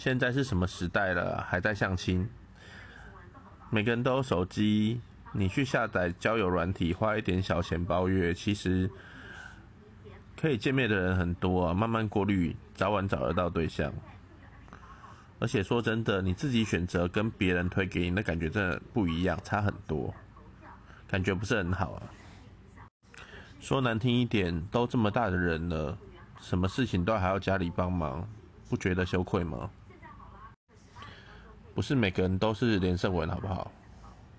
现在是什么时代了，还在相亲？每个人都有手机，你去下载交友软体，花一点小钱包月，其实可以见面的人很多啊。慢慢过滤，早晚找得到对象。而且说真的，你自己选择跟别人推给你，那感觉真的不一样，差很多，感觉不是很好啊。说难听一点，都这么大的人了，什么事情都还要家里帮忙，不觉得羞愧吗？不是每个人都是连胜文，好不好？